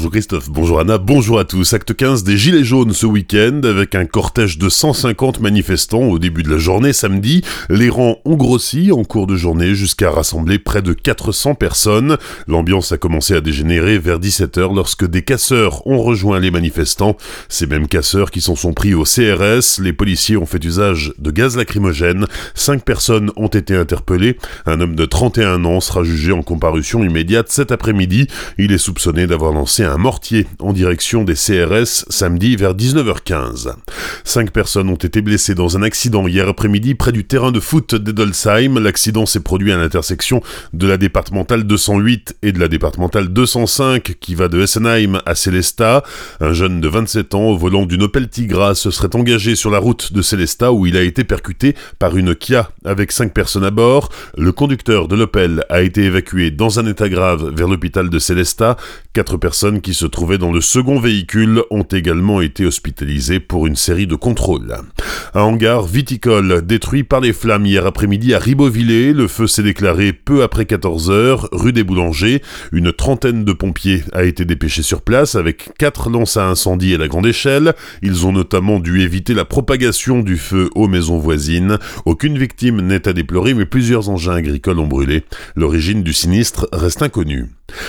Bonjour Christophe, bonjour Anna, bonjour à tous. Acte 15 des Gilets jaunes ce week-end avec un cortège de 150 manifestants au début de la journée samedi. Les rangs ont grossi en cours de journée jusqu'à rassembler près de 400 personnes. L'ambiance a commencé à dégénérer vers 17h lorsque des casseurs ont rejoint les manifestants. Ces mêmes casseurs qui s'en sont pris au CRS. Les policiers ont fait usage de gaz lacrymogène. Cinq personnes ont été interpellées. Un homme de 31 ans sera jugé en comparution immédiate cet après-midi. Il est soupçonné d'avoir lancé un mortier en direction des CRS samedi vers 19h15. Cinq personnes ont été blessées dans un accident hier après-midi près du terrain de foot d'Edolsheim. L'accident s'est produit à l'intersection de la départementale 208 et de la départementale 205 qui va de Essenheim à Célestat. Un jeune de 27 ans au volant d'une Opel Tigra se serait engagé sur la route de Célestat où il a été percuté par une Kia avec cinq personnes à bord. Le conducteur de l'Opel a été évacué dans un état grave vers l'hôpital de Célestat. Quatre personnes qui se trouvaient dans le second véhicule ont également été hospitalisées pour une série de contrôles. Un hangar viticole détruit par les flammes hier après-midi à Ribeauvillé. Le feu s'est déclaré peu après 14 heures, rue des Boulangers. Une trentaine de pompiers a été dépêchée sur place avec quatre lances à incendie à la grande échelle. Ils ont notamment dû éviter la propagation du feu aux maisons voisines. Aucune victime n'est à déplorer, mais plusieurs engins agricoles ont brûlé. L'origine du sinistre reste inconnue.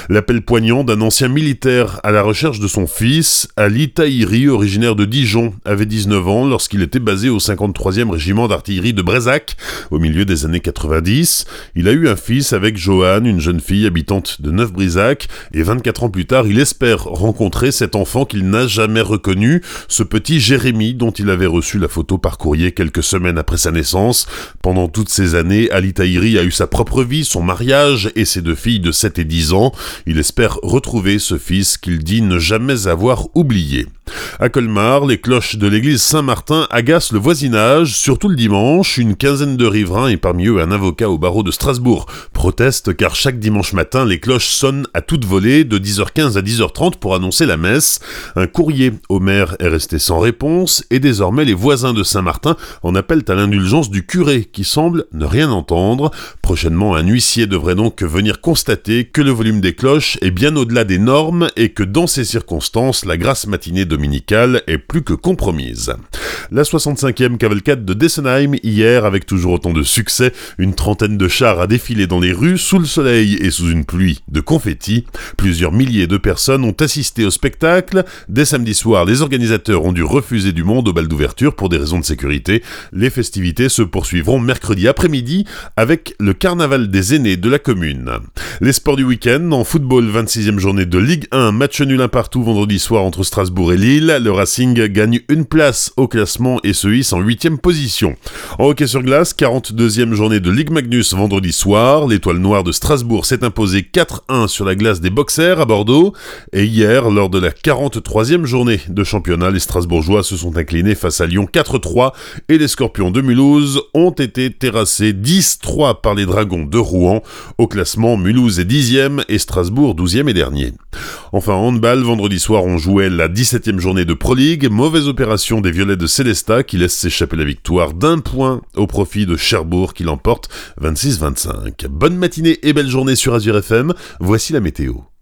L'appel poignant d'un ancien militaire à la recherche de son fils, Ali Tahiri, originaire de Dijon, avait 19 ans lorsqu'il était basé au 53e régiment d'artillerie de Brézac au milieu des années 90. Il a eu un fils avec Joanne, une jeune fille habitante de Neuf-Brisac, et 24 ans plus tard, il espère rencontrer cet enfant qu'il n'a jamais reconnu, ce petit Jérémy dont il avait reçu la photo par courrier quelques semaines après sa naissance. Pendant toutes ces années, Ali Tahiri a eu sa propre vie, son mariage et ses deux filles de 7 et 10 ans. Il espère retrouver ce fils qu'il dit ne jamais avoir oublié. À Colmar, les cloches de l'église Saint-Martin agacent le voisinage, surtout le dimanche. Une quinzaine de riverains et parmi eux un avocat au barreau de Strasbourg protestent car chaque dimanche matin, les cloches sonnent à toute volée de 10h15 à 10h30 pour annoncer la messe. Un courrier au maire est resté sans réponse et désormais les voisins de Saint-Martin en appellent à l'indulgence du curé qui semble ne rien entendre. Prochainement, un huissier devrait donc venir constater que le volume des cloches est bien au-delà des normes et que dans ces circonstances, la grâce matinée dominicale est plus que compromise. La 65e cavalcade de Dessenheim hier avec toujours autant de succès, une trentaine de chars a défilé dans les rues sous le soleil et sous une pluie de confettis. Plusieurs milliers de personnes ont assisté au spectacle. Dès samedi soir, les organisateurs ont dû refuser du monde au bal d'ouverture pour des raisons de sécurité. Les festivités se poursuivront mercredi après-midi avec le carnaval des aînés de la commune. Les sports du week-end, en football, 26e journée de Ligue 1, match nul un partout vendredi soir entre Strasbourg et Lille. Le Racing gagne une place au classement et se hisse en 8 position. En hockey sur glace, 42e journée de Ligue Magnus vendredi soir. L'étoile noire de Strasbourg s'est imposée 4-1 sur la glace des Boxers à Bordeaux. Et hier, lors de la 43e journée de championnat, les Strasbourgeois se sont inclinés face à Lyon 4-3 et les Scorpions de Mulhouse ont été terrassés 10-3 par les Dragons de Rouen. Au classement, Mulhouse est 10e et Strasbourg 12e et dernier. Enfin, handball, vendredi soir, on jouait la 17e journée de Pro League. Mauvaise opération des Violets de Célestat qui laisse s'échapper la victoire d'un point au profit de Cherbourg qui l'emporte 26-25. Bonne matinée et belle journée sur Azure FM. Voici la météo.